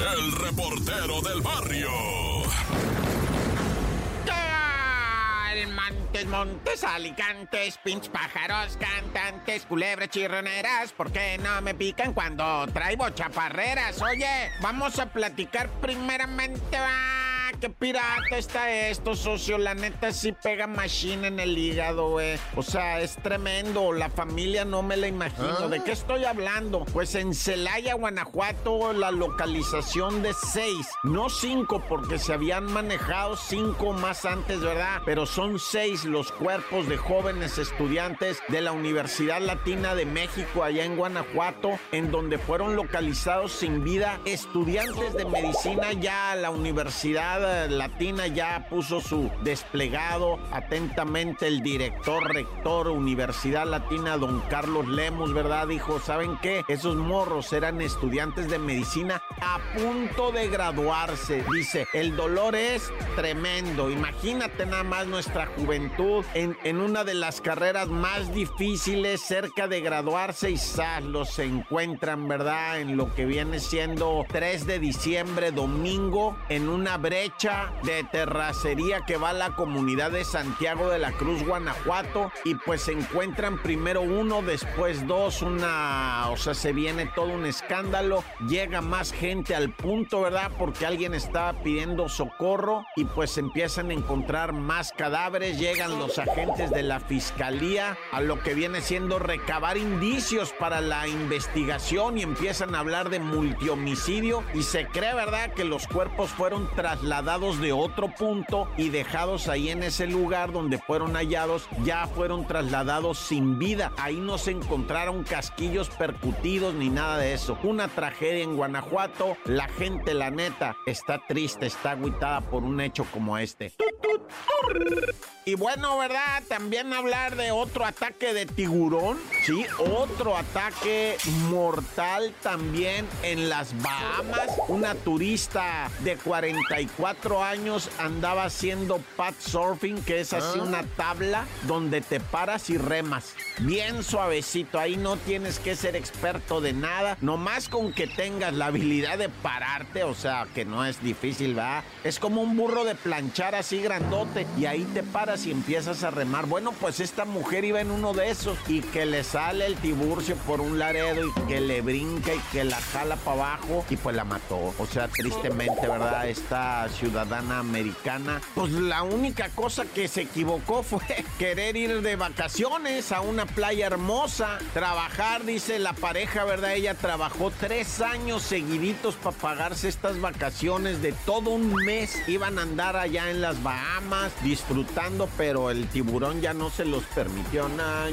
el reportero del barrio. Montes, montes, alicantes, pinch pájaros, cantantes, culebras chirroneras, ¿por qué no me pican cuando traigo chaparreras? Oye, vamos a platicar primeramente, va qué pirata está esto, socio. La neta sí pega machine en el hígado, güey. O sea, es tremendo. La familia no me la imagino. ¿De qué estoy hablando? Pues en Celaya, Guanajuato, la localización de seis, no cinco, porque se habían manejado cinco más antes, ¿verdad? Pero son seis los cuerpos de jóvenes estudiantes de la Universidad Latina de México, allá en Guanajuato, en donde fueron localizados sin vida estudiantes de medicina ya a la universidad Latina ya puso su desplegado. Atentamente el director, rector, Universidad Latina, don Carlos Lemos, ¿verdad? Dijo, ¿saben qué? Esos morros eran estudiantes de medicina a punto de graduarse. Dice, el dolor es tremendo. Imagínate nada más nuestra juventud en, en una de las carreras más difíciles, cerca de graduarse y ¡zas! los encuentran, ¿verdad? En lo que viene siendo 3 de diciembre, domingo, en una brecha de terracería que va a la comunidad de Santiago de la Cruz, Guanajuato, y pues se encuentran primero uno, después dos, una, o sea, se viene todo un escándalo, llega más gente al punto, ¿verdad? Porque alguien está pidiendo socorro y pues empiezan a encontrar más cadáveres, llegan los agentes de la fiscalía a lo que viene siendo recabar indicios para la investigación y empiezan a hablar de multihomicidio y se cree, ¿verdad? Que los cuerpos fueron trasladados dados de otro punto y dejados ahí en ese lugar donde fueron hallados, ya fueron trasladados sin vida. Ahí no se encontraron casquillos percutidos ni nada de eso. Una tragedia en Guanajuato. La gente, la neta, está triste, está agüitada por un hecho como este. Y bueno, ¿verdad? También hablar de otro ataque de tiburón. Sí, otro ataque mortal también en las Bahamas. Una turista de 44 años andaba haciendo pad surfing, que es así ah. una tabla donde te paras y remas. Bien suavecito, ahí no tienes que ser experto de nada. Nomás con que tengas la habilidad de pararte, o sea, que no es difícil, ¿verdad? Es como un burro de planchar así y ahí te paras y empiezas a remar. Bueno, pues esta mujer iba en uno de esos y que le sale el tiburcio por un laredo y que le brinca y que la jala para abajo y pues la mató. O sea, tristemente, ¿verdad? Esta ciudadana americana, pues la única cosa que se equivocó fue querer ir de vacaciones a una playa hermosa, trabajar, dice la pareja, ¿verdad? Ella trabajó tres años seguiditos para pagarse estas vacaciones de todo un mes. Iban a andar allá en las Bahamas disfrutando pero el tiburón ya no se los permitió nada.